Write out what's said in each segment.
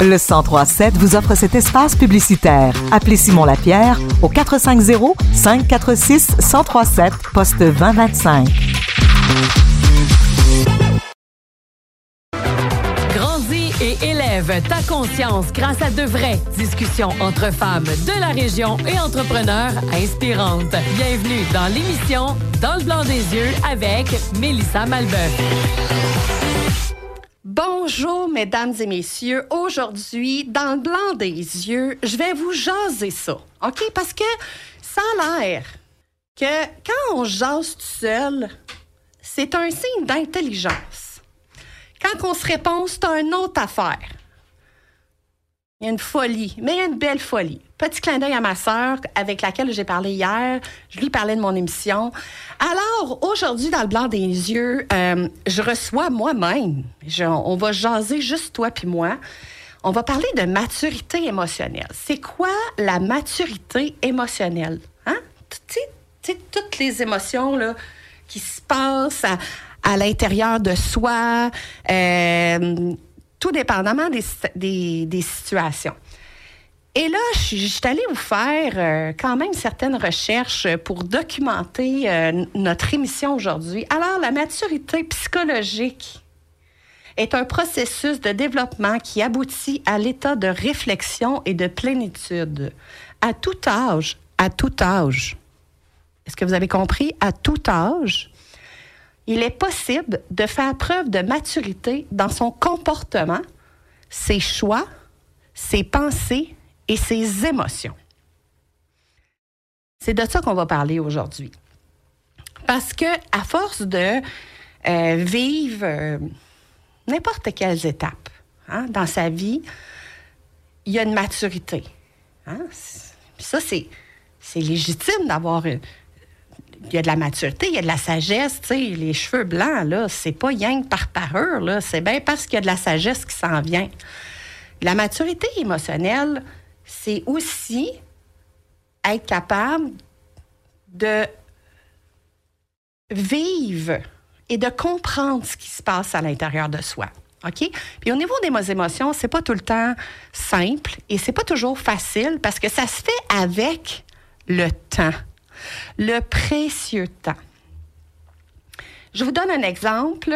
Le 1037 vous offre cet espace publicitaire. Appelez Simon Lapierre au 450 546 1037 poste 2025. Grandis et élève ta conscience grâce à de vraies discussions entre femmes de la région et entrepreneurs inspirantes. Bienvenue dans l'émission Dans le blanc des yeux avec Mélissa Malbeuf. Bonjour, mesdames et messieurs. Aujourd'hui, dans le blanc des yeux, je vais vous jaser ça. OK? Parce que ça a l'air que quand on jase tout seul, c'est un signe d'intelligence. Quand on se répond, c'est une autre affaire. Il y a une folie, mais il y a une belle folie. Petit clin d'œil à ma sœur avec laquelle j'ai parlé hier. Je lui parlais de mon émission. Alors, aujourd'hui, dans le blanc des yeux, euh, je reçois moi-même. On va jaser juste toi puis moi. On va parler de maturité émotionnelle. C'est quoi la maturité émotionnelle? Hein? Tu sais, toutes les émotions là, qui se passent à, l'intérieur de soi. Euh, tout dépendamment des, des, situations. Et là, je suis allée vous faire euh, quand même certaines recherches pour documenter euh, notre émission aujourd'hui. Alors, la maturité psychologique est un processus de développement qui aboutit à l'état de réflexion et de plénitude à tout âge, à tout âge. Est-ce que vous avez compris? À tout âge, il est possible de faire preuve de maturité dans son comportement, ses choix, ses pensées et ses émotions. C'est de ça qu'on va parler aujourd'hui. Parce que à force de euh, vivre euh, n'importe quelles étapes hein, dans sa vie, il y a une maturité. Hein? Ça, c'est, légitime d'avoir une, il y a de la maturité, il y a de la sagesse, tu sais, les cheveux blancs, là, c'est pas rien par parure, là, c'est bien parce qu'il y a de la sagesse qui s'en vient. La maturité émotionnelle, c'est aussi être capable de vivre et de comprendre ce qui se passe à l'intérieur de soi. OK? Puis au niveau des émotions, c'est pas tout le temps simple et c'est pas toujours facile parce que ça se fait avec le temps le précieux temps. Je vous donne un exemple.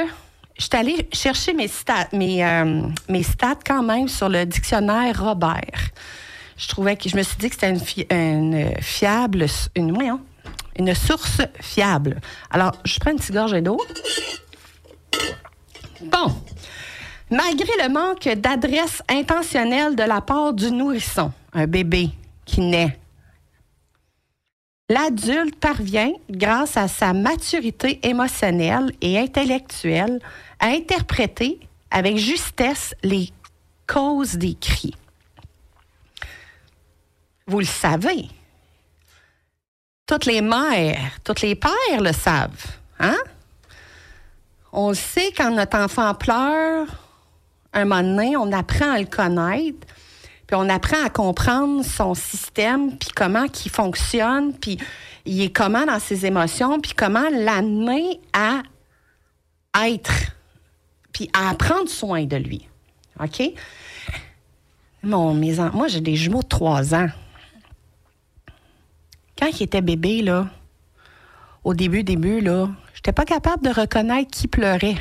Je suis allée chercher mes stats, mes, euh, mes stats quand même sur le dictionnaire Robert. Je trouvais que je me suis dit que c'était une, fiable, une, une source fiable. Alors, je prends une petite gorgée d'eau. Bon. Malgré le manque d'adresse intentionnelle de la part du nourrisson, un bébé qui naît L'adulte parvient, grâce à sa maturité émotionnelle et intellectuelle, à interpréter avec justesse les causes des cris. Vous le savez. Toutes les mères, tous les pères le savent. Hein? On le sait quand notre enfant pleure, un moment donné, on apprend à le connaître puis on apprend à comprendre son système, puis comment il fonctionne, puis il est comment dans ses émotions, puis comment l'amener à être, puis à prendre soin de lui. OK? Mon, mes, moi, j'ai des jumeaux de trois ans. Quand il était bébé, là, au début, début, là, j'étais pas capable de reconnaître qui pleurait.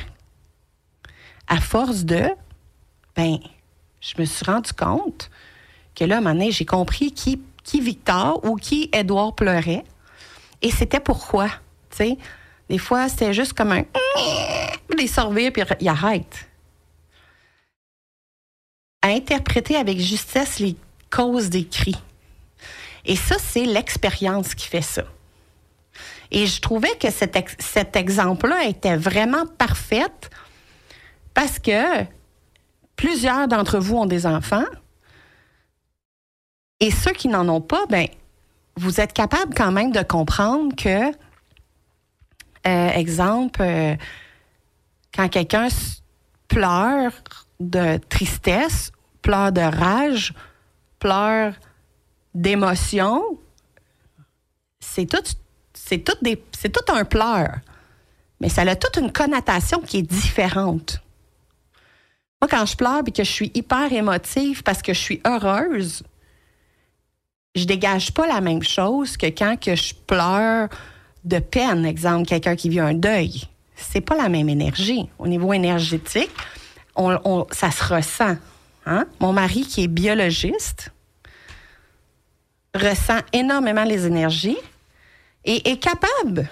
À force de, ben, je me suis rendu compte que là, à un moment donné, j'ai compris qui, qui Victor ou qui Edouard pleurait. Et c'était pourquoi. Sais, des fois, c'était juste comme un. les sortir, puis il arrête. À interpréter avec justesse les causes des cris. Et ça, c'est l'expérience qui fait ça. Et je trouvais que cet, cet exemple-là était vraiment parfait parce que Plusieurs d'entre vous ont des enfants. Et ceux qui n'en ont pas, ben, vous êtes capable quand même de comprendre que, euh, exemple, euh, quand quelqu'un pleure de tristesse, pleure de rage, pleure d'émotion, c'est tout, c'est tout, des, c'est tout un pleur. Mais ça a toute une connotation qui est différente. Moi, quand je pleure et que je suis hyper émotive parce que je suis heureuse, je dégage pas la même chose que quand je pleure de peine, exemple, quelqu'un qui vit un deuil. C'est pas la même énergie. Au niveau énergétique, ça se ressent. Hein? Mon mari, qui est biologiste, ressent énormément les énergies et est capable.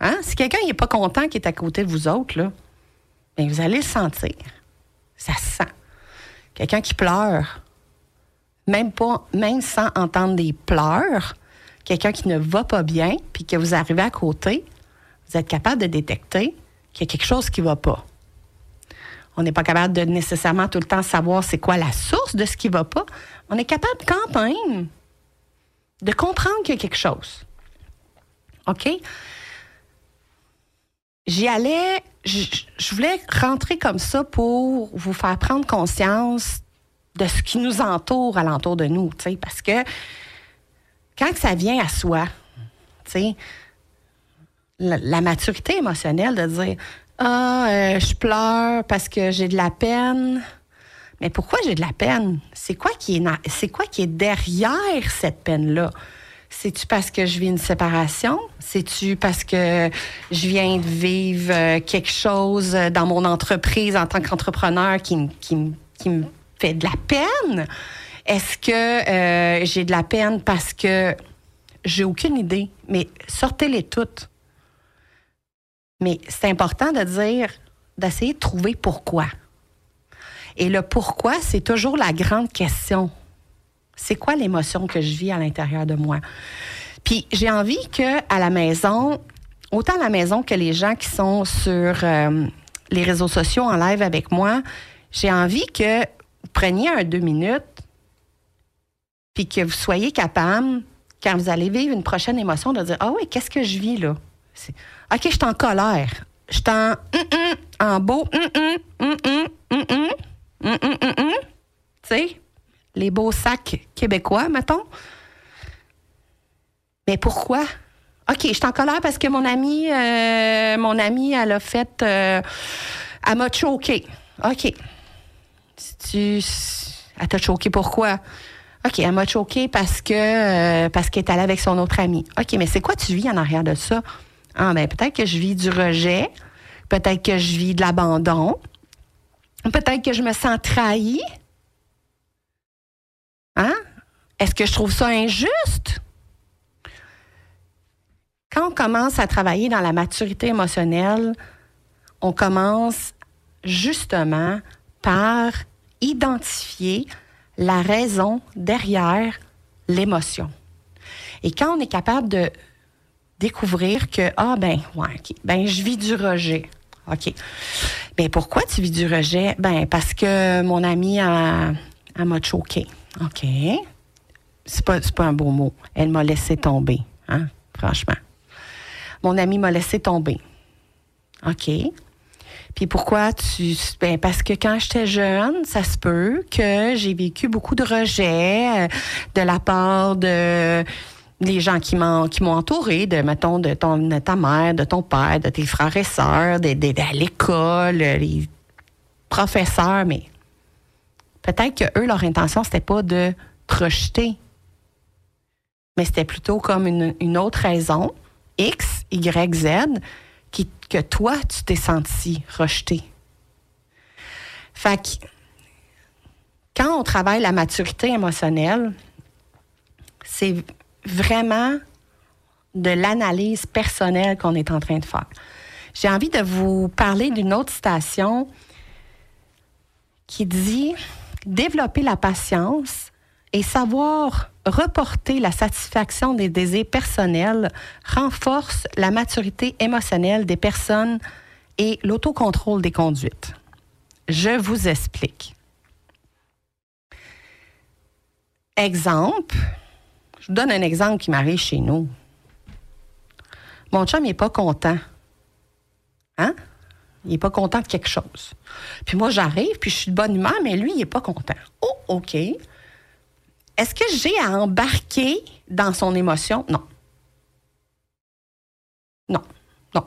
Hein? Si quelqu'un n'est pas content qui est à côté de vous autres, là, bien, vous allez le sentir. Ça se sent. Quelqu'un qui pleure, même pas, même sans entendre des pleurs, quelqu'un qui ne va pas bien, puis que vous arrivez à côté, vous êtes capable de détecter qu'il y a quelque chose qui ne va pas. On n'est pas capable de nécessairement tout le temps savoir c'est quoi la source de ce qui ne va pas. On est capable quand même de comprendre qu'il y a quelque chose. OK? J'y allais, je, voulais rentrer comme ça pour vous faire prendre conscience de ce qui nous entoure alentour de nous, parce que quand ça vient à soi, la, maturité émotionnelle de dire ah euh, je pleure parce que j'ai de la peine, mais pourquoi j'ai de la peine? C'est quoi qui est quoi qui est derrière cette peine là c'est-tu parce que je vis une séparation? C'est-tu parce que je viens de vivre euh, quelque chose dans mon entreprise en tant qu'entrepreneur qui, qui, qui me fait de la peine? Est-ce que euh, j'ai de la peine parce que j'ai aucune idée? Mais sortez-les toutes. Mais c'est important de dire, d'essayer de trouver pourquoi. Et le pourquoi, c'est toujours la grande question. C'est quoi l'émotion que je vis à l'intérieur de moi? Puis j'ai envie que à la maison, autant à la maison que les gens qui sont sur euh, les réseaux sociaux en live avec moi, j'ai envie que preniez un deux minutes, puis que vous soyez capable, quand vous allez vivre une prochaine émotion, de dire Ah oui, qu'est-ce que je vis là? OK, je suis en colère. Je suis en, en beau. Tu sais, les beaux sacs québécois, mettons. Mais pourquoi? OK, je suis en colère parce que mon ami, euh, mon ami, elle a fait. Euh, elle m'a choqué. OK. Tu, elle t'a choqué pourquoi? OK, elle m'a choqué parce que euh, parce qu'elle est allée avec son autre ami. OK, mais c'est quoi tu vis en arrière de ça? Ah ben peut-être que je vis du rejet, peut-être que je vis de l'abandon, peut-être que je me sens trahie. Hein? Est-ce que je trouve ça injuste? Quand on commence à travailler dans la maturité émotionnelle, on commence justement par identifier la raison derrière l'émotion. Et quand on est capable de découvrir que, ah ben, ouais, ben je vis du rejet. OK. Mais pourquoi tu vis du rejet? Ben, parce que mon ami a, m'a choqué. OK. C'est pas, pas un beau mot. Elle m'a laissé tomber, hein, franchement. Mon ami m'a laissé tomber. OK. Puis pourquoi tu. Ben parce que quand j'étais jeune, ça se peut que j'ai vécu beaucoup de rejets euh, de la part de les gens qui m'ont qui m'ont entouré, de mettons de ton ta mère, de ton père, de tes frères et sœurs, de, de, à l'école, les professeurs, mais peut-être que eux leur intention c'était pas de te rejeter, mais c'était plutôt comme une, une autre raison X, Y, Z que toi, tu t'es senti rejeté. Fait que, quand on travaille la maturité émotionnelle, c'est vraiment de l'analyse personnelle qu'on est en train de faire. J'ai envie de vous parler d'une autre citation qui dit Développer la patience et savoir reporter la satisfaction des désirs personnels renforce la maturité émotionnelle des personnes et l'autocontrôle des conduites. Je vous explique. Exemple, je vous donne un exemple qui m'arrive chez nous. Mon chum n'est pas content. Hein? Il n'est pas content de quelque chose. Puis moi, j'arrive, puis je suis de bonne humeur, mais lui, il n'est pas content. Oh, OK. Est-ce que j'ai à embarquer dans son émotion? Non. Non. Non.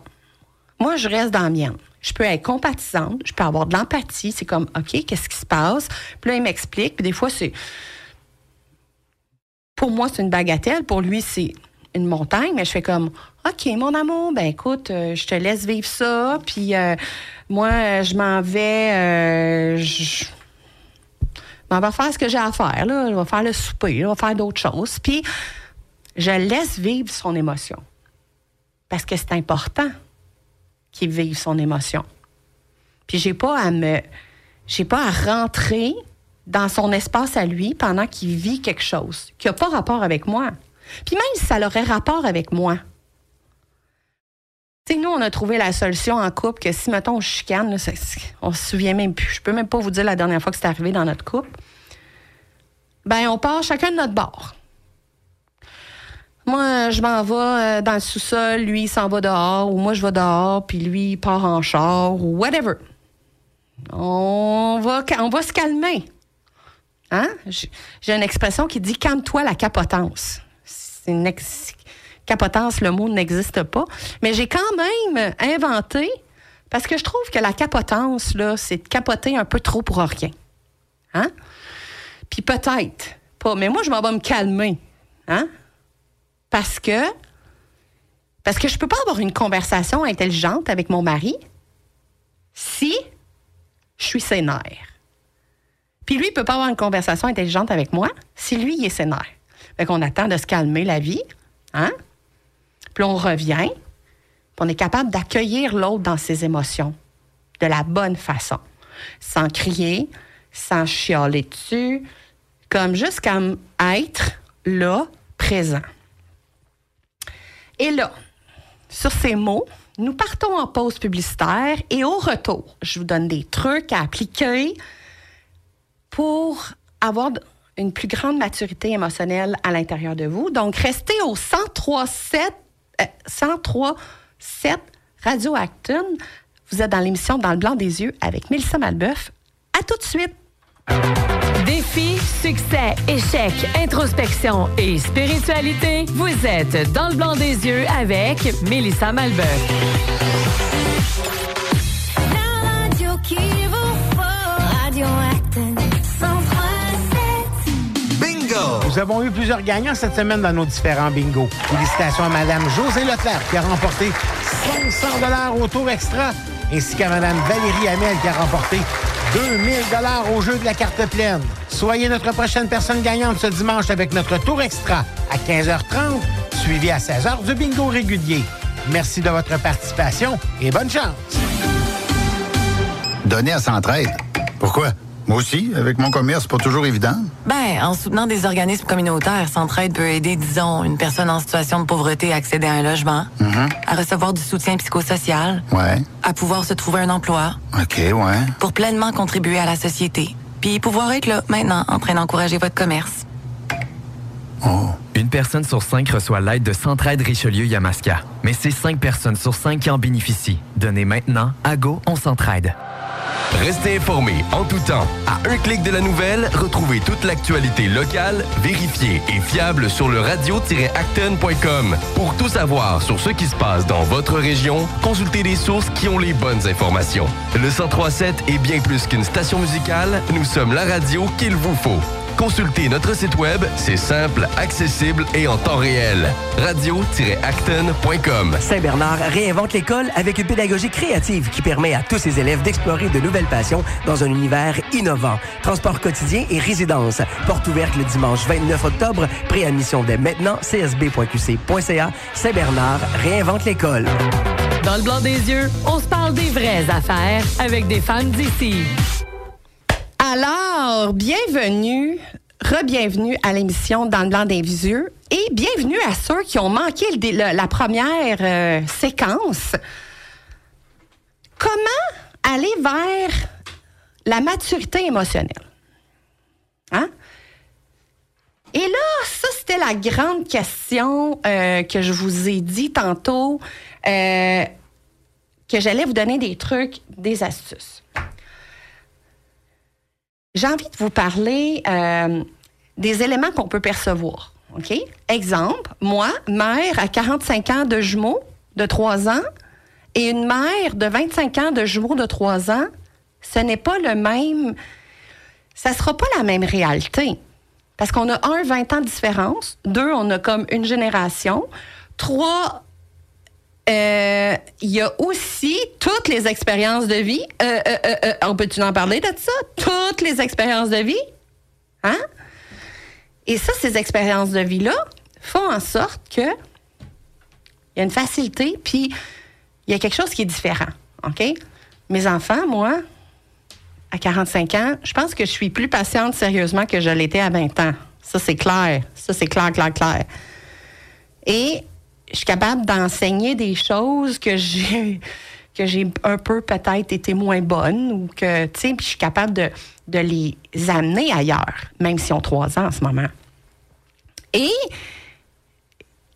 Moi, je reste dans la mienne. Je peux être compatissante, je peux avoir de l'empathie. C'est comme, OK, qu'est-ce qui se passe? Puis là, il m'explique. Puis des fois, c'est. Pour moi, c'est une bagatelle. Pour lui, c'est une montagne. Mais je fais comme, OK, mon amour, ben écoute, euh, je te laisse vivre ça. Puis euh, moi, je m'en vais. euh, je m'en vais faire ce que j'ai à faire. Là. Je vais faire le souper, je vais faire d'autres choses. Puis je laisse vivre son émotion. Parce que c'est important qu'il vive son émotion. Puis j'ai pas à me. J'ai pas à rentrer dans son espace à lui pendant qu'il vit quelque chose qui n'a pas rapport avec moi. Puis même si ça aurait rapport avec moi. Tu sais, nous, on a trouvé la solution en couple que si, mettons, on chicane, là, ça- on se souvient même plus. Je peux même pas vous dire la dernière fois que c'est arrivé dans notre couple. Ben, on part chacun de notre bord. Moi, je m'en vais euh, dans le sous-sol, lui, il s'en va dehors, ou moi, je vais dehors, puis lui, il part en char, ou whatever. On va, on va se calmer. Hein? J'ai une expression qui dit calme-toi la capotence. C'est une capotence, le mot n'existe pas. Mais j'ai quand même inventé, parce que je trouve que la capotence, là, c'est de capoter un peu trop pour rien. Hein? Puis peut-être pas. Mais moi, je m'en vais me calmer. Hein? Parce que. Parce que je peux pas avoir une conversation intelligente avec mon mari si je suis sénère. Puis lui, il peut pas avoir une conversation intelligente avec moi si lui, il est sénère. Fait qu'on attend de se calmer la vie, hein? Puis on revient, puis on est capable d'accueillir l'autre dans ses émotions de la bonne façon, sans crier, sans chialer dessus, comme juste comme être là, présent. Et là, sur ces mots, nous partons en pause publicitaire et au retour, je vous donne des trucs à appliquer pour avoir une plus grande maturité émotionnelle à l'intérieur de vous. Donc, restez au 103.7 euh, 103.7 Radio Acton. Vous êtes dans l'émission Dans le blanc des yeux avec Mélissa Malbeuf. À tout de suite. Défi, succès, échec, introspection et spiritualité, vous êtes dans le blanc des yeux avec Mélissa Malbeuf. La radio qui vous faut, Radio Nous avons eu plusieurs gagnants cette semaine dans nos différents bingos. Félicitations à Mme José Leclerc qui a remporté 500 au tour extra, ainsi qu'à Mme Valérie Hamel qui a remporté 2000 au jeu de la carte pleine. Soyez notre prochaine personne gagnante ce dimanche avec notre tour extra à 15h30, suivi à 16h du bingo régulier. Merci de votre participation et bonne chance! Donner à Centraide. Pourquoi? Moi aussi, avec mon commerce, c'est pas toujours évident. Ben, en soutenant des organismes communautaires, Centraide peut aider, disons, une personne en situation de pauvreté à accéder à un logement, à recevoir du soutien psychosocial, Ouais. à pouvoir se trouver un emploi, OK, ouais. pour pleinement contribuer à la société. Puis pouvoir être là, maintenant, en train d'encourager votre commerce. Oh. Une personne sur cinq reçoit l'aide de Centraide Richelieu-Yamaska. Mais c'est cinq personnes sur cinq qui en bénéficient. Donnez maintenant à Go, on s'entraide. Restez informés en tout temps. À un clic de la nouvelle, retrouvez toute l'actualité locale, vérifiée et fiable sur le radio-acton.com. Pour tout savoir sur ce qui se passe dans votre région, consultez les sources qui ont les bonnes informations. Le 1037 est bien plus qu'une station musicale, nous sommes la radio qu'il vous faut. Consultez notre site web, c'est simple, accessible et en temps réel. radio-acton.com. Saint-Bernard réinvente l'école avec une pédagogie créative qui permet à tous ses élèves d'explorer de nouvelles passions dans un univers innovant. Transport quotidien et résidence. Porte ouverte le dimanche 29 octobre. Préadmission dès maintenant. csb.qc.ca. Saint-Bernard réinvente l'école. Dans le blanc des yeux, on se parle des vraies affaires avec des femmes d'ici. Alors, bienvenue, re-bienvenue à l'émission Dans le blanc des yeux et bienvenue à ceux qui ont manqué la première euh, séquence. Comment aller vers la maturité émotionnelle? Hein? Et là, ça, c'était la grande question euh, que je vous ai dit tantôt, euh, que j'allais vous donner des trucs, des astuces. J'ai envie de vous parler euh, des éléments qu'on peut percevoir. OK? Exemple, moi, mère à 45 ans de jumeaux de 3 ans, et une mère de 25 ans de jumeaux de 3 ans, ce n'est pas le même. Ça sera pas la même réalité. Parce qu'on a un, 20 ans de différence. Deux, on a comme une génération. Trois, euh, il y a aussi toutes les expériences de vie. Euh, euh, on peut-tu en parler de ça? Toutes les expériences de vie. Hein? Et ça, ces expériences de vie-là font en sorte que il y a une facilité, puis il y a quelque chose qui est différent. OK? Mes enfants, moi, à 45 ans, je pense que je suis plus patiente sérieusement que je l'étais à 20 ans. Ça, c'est clair. Ça, c'est clair, clair, clair. Et je suis capable d'enseigner des choses que j'ai que j'ai un peu peut-être été moins bonne ou que, tu sais, puis je suis capable de, les amener ailleurs, même s'ils ont trois ans en ce moment. Et,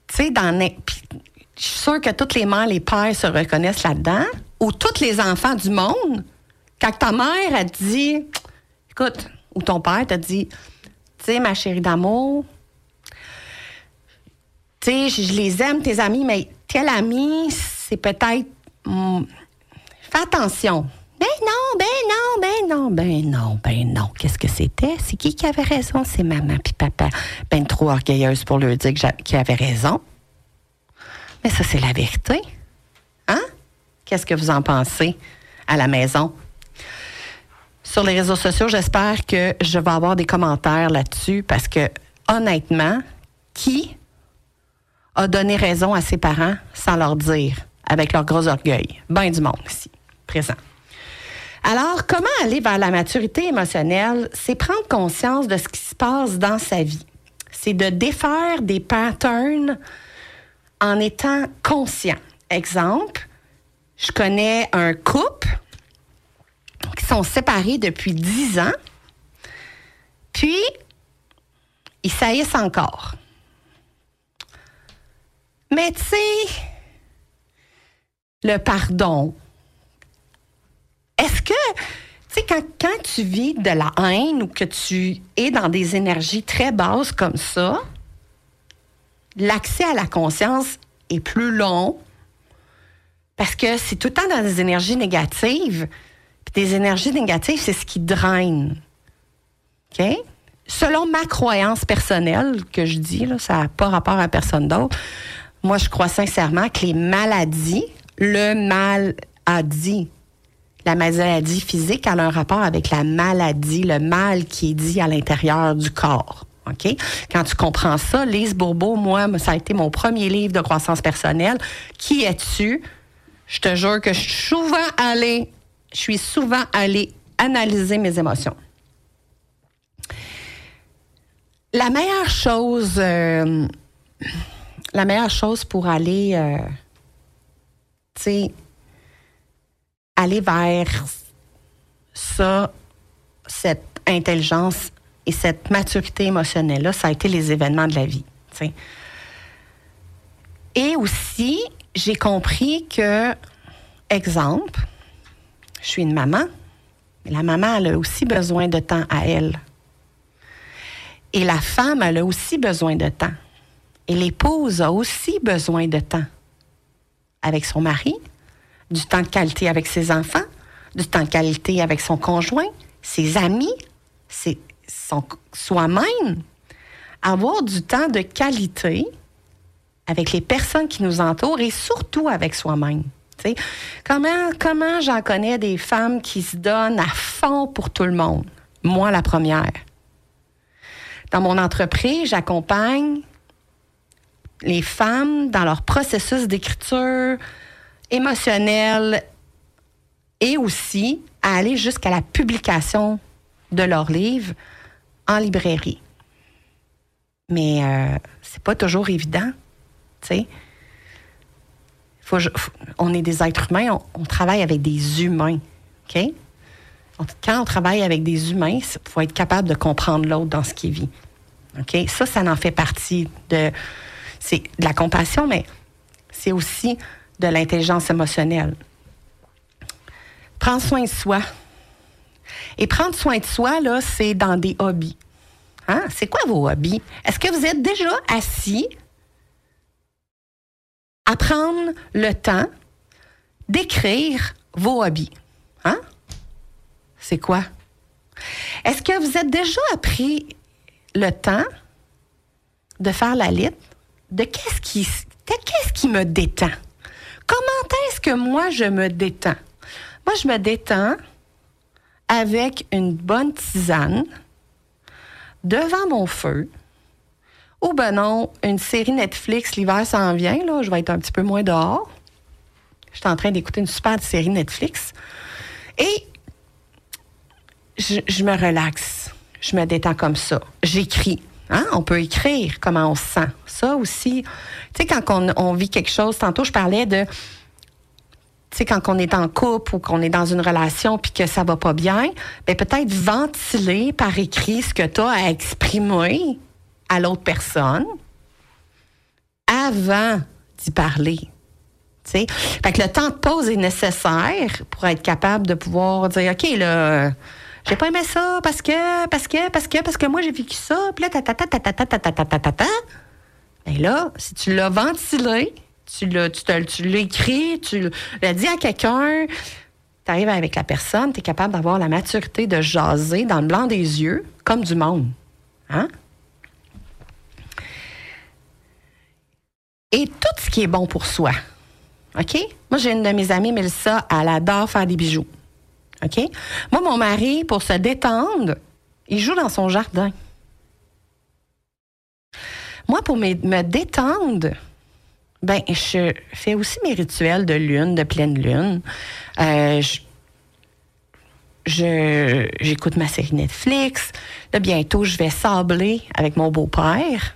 tu sais, Je suis sûre que toutes les mères, les pères se reconnaissent là-dedans, ou tous les enfants du monde, quand ta mère a dit, écoute, ou ton père t'a dit, tu sais, ma chérie d'amour, je, les aime, tes amis, mais tel ami, c'est peut-être. hum, fais attention. Ben non, ben non, ben non, ben non, ben non. Qu'est-ce que c'était? C'est qui qui avait raison? C'est maman puis papa. Ben trop orgueilleuse pour leur dire qu'ils avaient raison. Mais ça, c'est la vérité. Hein? Qu'est-ce que vous en pensez à la maison? Sur les réseaux sociaux, j'espère que je vais avoir des commentaires là-dessus parce que, honnêtement, qui a donné raison à ses parents sans leur dire, avec leur gros orgueil? Ben du monde ici, présent. Alors, comment aller vers la maturité émotionnelle? C'est prendre conscience de ce qui se passe dans sa vie. C'est de défaire des patterns en étant conscient. Exemple, je connais un couple qui sont séparés depuis 10 ans, puis ils saillissent encore. Mais tu sais, le pardon, est-ce que, tu sais, quand, quand tu vis de la haine ou que tu es dans des énergies très basses comme ça, l'accès à la conscience est plus long parce que c'est tout le temps dans des énergies négatives. Puis des énergies négatives, c'est ce qui draine. OK? Selon ma croyance personnelle que je dis, là, ça n'a pas rapport à personne d'autre, moi, je crois sincèrement que les maladies, le mal a dit, la maladie physique, a un rapport avec la maladie, le mal qui est dit à l'intérieur du corps. OK? Quand tu comprends ça, Lise Bourbeau, moi, ça a été mon premier livre de croissance personnelle. Qui es-tu? Je te jure que je suis souvent allée, je suis souvent allée analyser mes émotions. La meilleure chose, euh, la meilleure chose pour aller, euh, aller vers ça, cette intelligence et cette maturité émotionnelle-là, ça a été les événements de la vie. Et aussi, j'ai compris que, exemple, je suis une maman, mais la maman, elle a aussi besoin de temps à elle. Et la femme, elle a aussi besoin de temps. Et l'épouse a aussi besoin de temps avec son mari, du temps de qualité avec ses enfants, du temps de qualité avec son conjoint, ses amis, ses, soi-même. Avoir du temps de qualité avec les personnes qui nous entourent et surtout avec soi-même. Comment, comment j'en connais des femmes qui se donnent à fond pour tout le monde? Moi, la première. Dans mon entreprise, j'accompagne les femmes dans leur processus d'écriture émotionnelle et aussi à aller jusqu'à la publication de leurs livres en librairie. Mais euh, c'est pas toujours évident, tu sais. On est des êtres humains, on, travaille avec des humains, OK? Quand on travaille avec des humains, il faut être capable de comprendre l'autre dans ce qu'il vit. OK? Ça, ça en fait partie de, c'est de la compassion, mais c'est aussi de l'intelligence émotionnelle. Prendre soin de soi. Et prendre soin de soi, là, c'est dans des hobbies. Hein? C'est quoi vos hobbies? Est-ce que vous êtes déjà assis à prendre le temps d'écrire vos hobbies? Hein? C'est quoi? Est-ce que vous êtes déjà appris le temps de faire la liste de qu'est-ce qui, qu'est-ce qui me détend? Comment est-ce que moi je me détends? Moi, je me détends avec une bonne tisane devant mon feu. Ou ben non, une série Netflix, l'hiver s'en vient, là, je vais être un petit peu moins dehors. Je suis en train d'écouter une super série Netflix. Et je me relaxe. Je me détends comme ça. J'écris. Hein? On peut écrire comment on se sent. Ça aussi. Tu sais, quand on, vit quelque chose, tantôt, je parlais de tu sais, quand on est en couple ou qu'on est dans une relation puis que ça va pas bien, ben peut-être ventiler par écrit ce que tu as à exprimer à l'autre personne avant d'y parler. Tu sais, fait que le temps de pause est nécessaire pour être capable de pouvoir dire OK là j'ai pas aimé ça parce que parce que parce que parce que moi j'ai vécu ça. Puis là ta ta ta ta ta ta ta ta ta ta. Ta ta ben là si tu l'as ventilé tu l'as tu te- tu l'écris tu l'as dit à quelqu'un tu arrives avec la personne tu es capable d'avoir la maturité de jaser dans le blanc des yeux comme du monde hein? Et tout ce qui est bon pour soi OK? Moi j'ai une de mes amies Mélissa elle adore faire des bijoux OK? Moi, mon mari, pour se détendre, il joue dans son jardin. Moi, pour me, détendre, ben, je fais aussi mes rituels de lune, de pleine lune. Euh, je- j'écoute ma série Netflix. Là, bientôt, je vais sabler avec mon beau-père.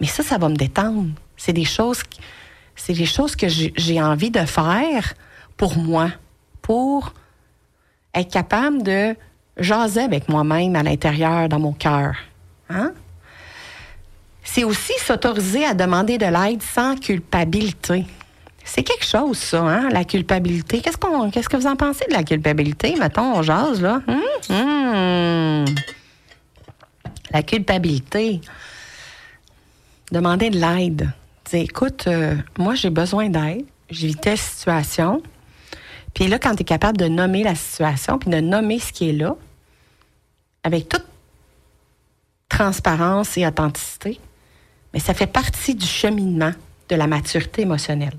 Mais ça, ça va me détendre. C'est des choses, c'est des choses que j'ai envie de faire pour moi, pour être capable de jaser avec moi-même à l'intérieur, dans mon cœur. Hein? C'est aussi s'autoriser à demander de l'aide sans culpabilité. C'est quelque chose, ça, hein, la culpabilité. Qu'est-ce, qu'on, qu'est-ce que vous en pensez de la culpabilité? Mettons, on jase, là. Hum? Hum. La culpabilité. Demander de l'aide. Écoute, euh, moi, j'ai besoin d'aide. J'ai telle situation. Puis là, quand tu es capable de nommer la situation, puis de nommer ce qui est là, avec toute transparence et authenticité, mais ça fait partie du cheminement de la maturité émotionnelle.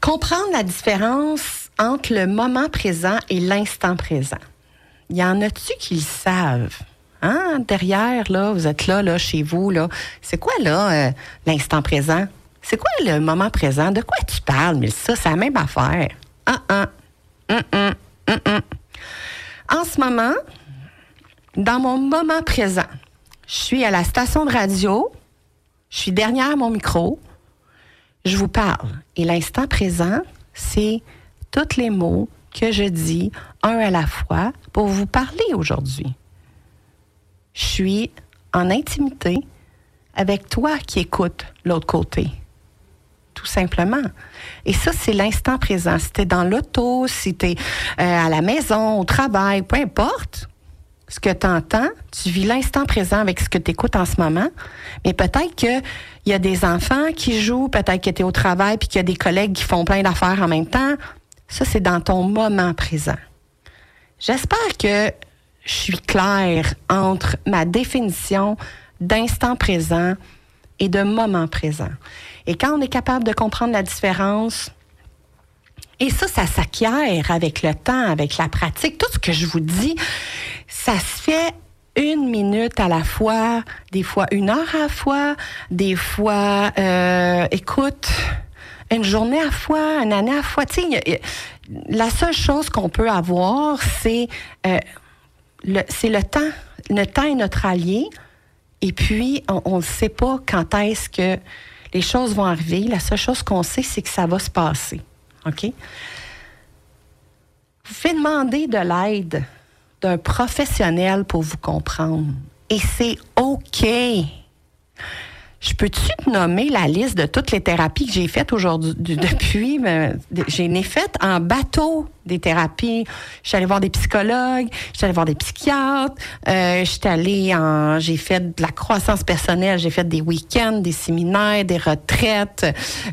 Comprendre la différence entre le moment présent et l'instant présent. Il y en a-tu qui le savent? Hein? Derrière, là, vous êtes là, là, chez vous, là. C'est quoi, là, euh, l'instant présent? C'est quoi le moment présent? De quoi tu parles, mais ça, c'est la même affaire. Hum, hum, hum. En ce moment, dans mon moment présent, je suis à la station de radio, je suis derrière mon micro, je vous parle. Et l'instant présent, c'est tous les mots que je dis un à la fois pour vous parler aujourd'hui. Je suis en intimité avec toi qui écoutes l'autre côté. Tout simplement. Et ça, c'est l'instant présent. Si tu es dans l'auto, si tu es à la maison, au travail, peu importe, ce que tu entends, tu vis l'instant présent avec ce que tu écoutes en ce moment. Mais peut-être qu'il y a des enfants qui jouent, peut-être que tu es au travail puis qu'il y a des collègues qui font plein d'affaires en même temps. Ça, c'est dans ton moment présent. J'espère que je suis claire entre ma définition d'instant présent et de moment présent. Et quand on est capable de comprendre la différence, et ça, ça s'acquiert avec le temps, avec la pratique. Tout ce que je vous dis, ça se fait une minute à la fois, des fois une heure à la fois, des fois, euh, écoute, une journée à la fois, une année à la fois. Tu sais, la seule chose qu'on peut avoir, c'est euh, le, c'est le temps. Le temps est notre allié. Et puis, on ne sait pas quand est-ce que les choses vont arriver. La seule chose qu'on sait, c'est que ça va se passer. OK? Vous faites demander de l'aide d'un professionnel pour vous comprendre. Et c'est OK. Je peux-tu te nommer la liste de toutes les thérapies que j'ai faites aujourd'hui, depuis? mais, J'ai ai faites en bateau des thérapies. Je suis allée voir des psychologues, je allée voir des psychiatres, euh, je allée en, j'ai fait de la croissance personnelle, j'ai fait des week-ends, des séminaires, des retraites,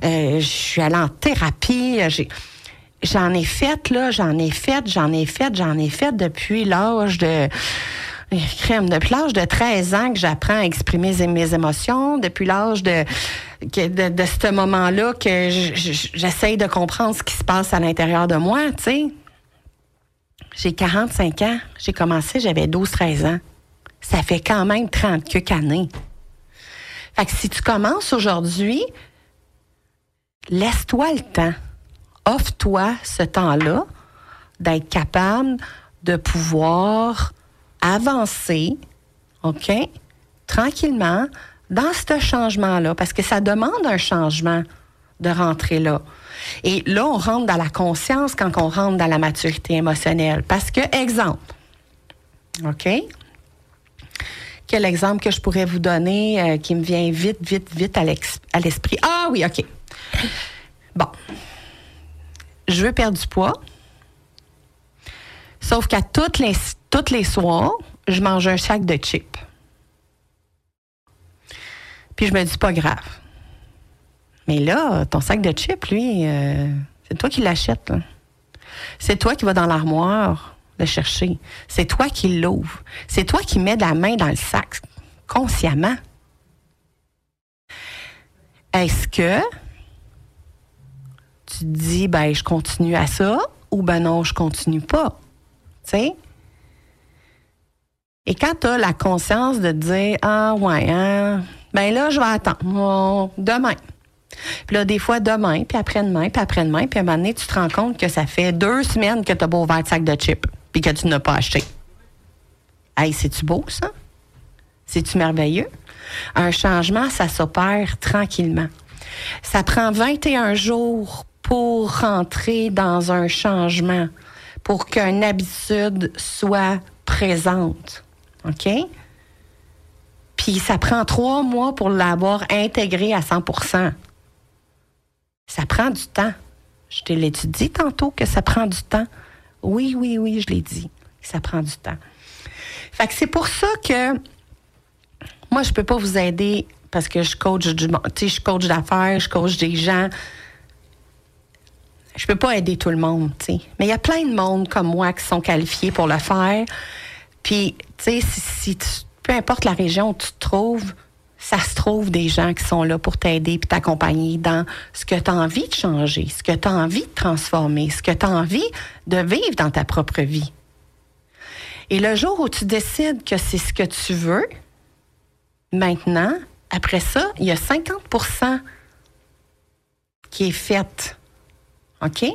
euh, je suis allée en thérapie, j'ai, j'en ai fait, là, j'en ai fait, j'en ai fait, j'en ai fait depuis l'âge de, crème, depuis l'âge de 13 ans que j'apprends à exprimer mes émotions, depuis l'âge de, que- de, de ce moment-là que j'essaye de comprendre ce qui se passe à l'intérieur de moi, tu sais. J'ai 45 ans, j'ai commencé, j'avais 12-13 ans. Ça fait quand même 30 quelques années. Fait que si tu commences aujourd'hui, laisse-toi le temps. Offre-toi ce temps-là d'être capable de pouvoir avancer, OK, tranquillement dans ce changement-là, parce que ça demande un changement de rentrer là. Et là, on rentre dans la conscience quand on rentre dans la maturité émotionnelle. Parce que, exemple, OK? Quel exemple que je pourrais vous donner euh, qui me vient vite, vite, vite à l'esprit? Ah oui, OK. Bon. Je veux perdre du poids. Sauf qu'à toutes les, toutes les soirs, je mange un sac de chips. Puis je me dis, pas grave. Mais là, ton sac de chips, lui, euh, c'est toi qui l'achètes. C'est toi qui vas dans l'armoire le chercher. C'est toi qui l'ouvre. C'est toi qui mets la main dans le sac consciemment. Est-ce que tu dis, ben, je continue à ça ou ben non, je continue pas? Tu sais? Et quand tu as la conscience de dire, ah ouais, hein, ben là, je vais attendre. Oh, demain. Puis là, des fois, demain, puis après-demain, puis après-demain, puis à un moment donné, tu te rends compte que ça fait deux semaines que tu as pas ouvert le sac de chips, puis que tu n'as pas acheté. Hey, c'est-tu beau, ça? C'est-tu merveilleux? Un changement, ça s'opère tranquillement. Ça prend 21 jours pour rentrer dans un changement, pour qu'une habitude soit présente. OK? Puis ça prend trois mois pour l'avoir intégré à 100% Ça prend du temps. Je te l'ai dit tantôt que ça prend du temps? Oui, oui, oui, je l'ai dit. Ça prend du temps. Fait que c'est pour ça que moi, je peux pas vous aider parce que je coach du. Tu je coach d'affaires, je coach des gens. Je peux pas aider tout le monde, tu sais. Mais il y a plein de monde comme moi qui sont qualifiés pour le faire. Puis, sais, si, tu- peu importe la région où tu te trouves, ça se trouve des gens qui sont là pour t'aider puis t'accompagner dans ce que tu as envie de changer, ce que tu as envie de transformer, ce que tu as envie de vivre dans ta propre vie. Et le jour où tu décides que c'est ce que tu veux, maintenant, après ça, il y a 50% qui est fait. OK?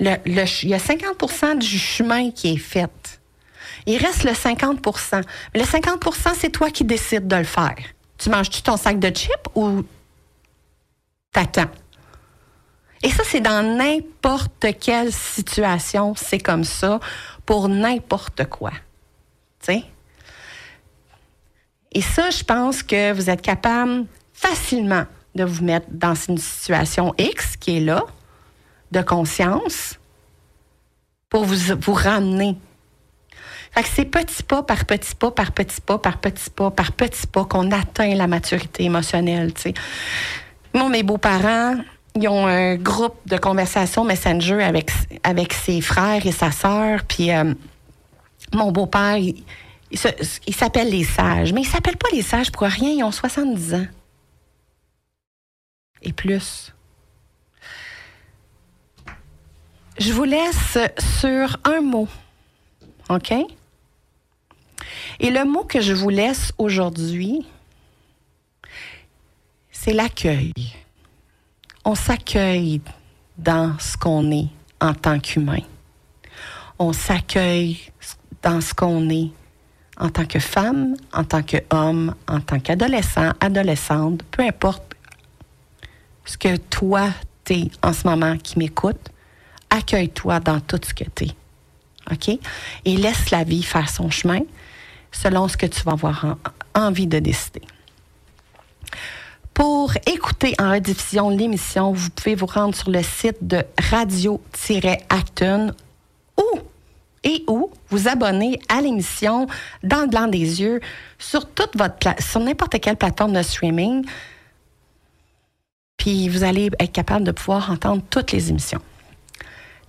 Il y a 50% du chemin qui est fait. Il reste le 50 Mais Le 50% c'est toi qui décides de le faire. Tu manges-tu ton sac de chips ou t'attends? Et ça, c'est dans n'importe quelle situation, c'est comme ça, pour n'importe quoi. Tu sais? Et ça, je pense que vous êtes capable facilement de vous mettre dans une situation X qui est là, de conscience, pour vous, vous ramener. Fait que c'est petit pas par petit pas, par petit pas, par petit pas, par petit pas qu'on atteint la maturité émotionnelle. Moi, mes beaux-parents, ils ont un groupe de conversation Messenger avec, ses frères et sa sœur, puis euh, mon beau-père, il, s'appelle les sages, mais ils s'appellent pas les sages pour rien, ils ont 70 ans. Et plus. Je vous laisse sur un mot. OK? Et le mot que je vous laisse aujourd'hui, c'est l'accueil. On s'accueille dans ce qu'on est en tant qu'humain. On s'accueille dans ce qu'on est en tant que femme, en tant qu'homme, en tant qu'adolescent, adolescente, peu importe ce que toi, t'es en ce moment qui m'écoute, accueille-toi dans tout ce que t'es. OK? Et laisse la vie faire son chemin selon ce que tu vas avoir en- envie de décider. Pour écouter en rediffusion l'émission, vous pouvez vous rendre sur le site de radio-acton ou et ou vous abonner à l'émission dans le blanc des yeux sur toute votre sur n'importe quelle plateforme de streaming. Puis vous allez être capable de pouvoir entendre toutes les émissions.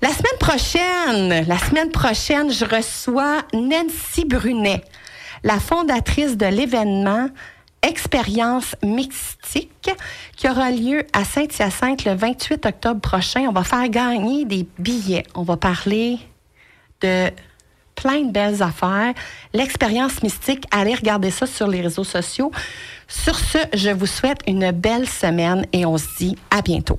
La semaine prochaine, la semaine prochaine, je reçois Nancy Brunet, la fondatrice de l'événement Expérience Mystique qui aura lieu à Saint-Hyacinthe le 28 octobre prochain. On va faire gagner des billets. On va parler de plein de belles affaires. L'expérience mystique, allez regarder ça sur les réseaux sociaux. Sur ce, je vous souhaite une belle semaine et on se dit à bientôt.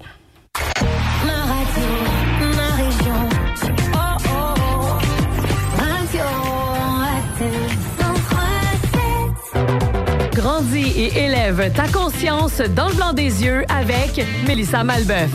Élève ta conscience dans le blanc des yeux avec Mélissa Malbeuf.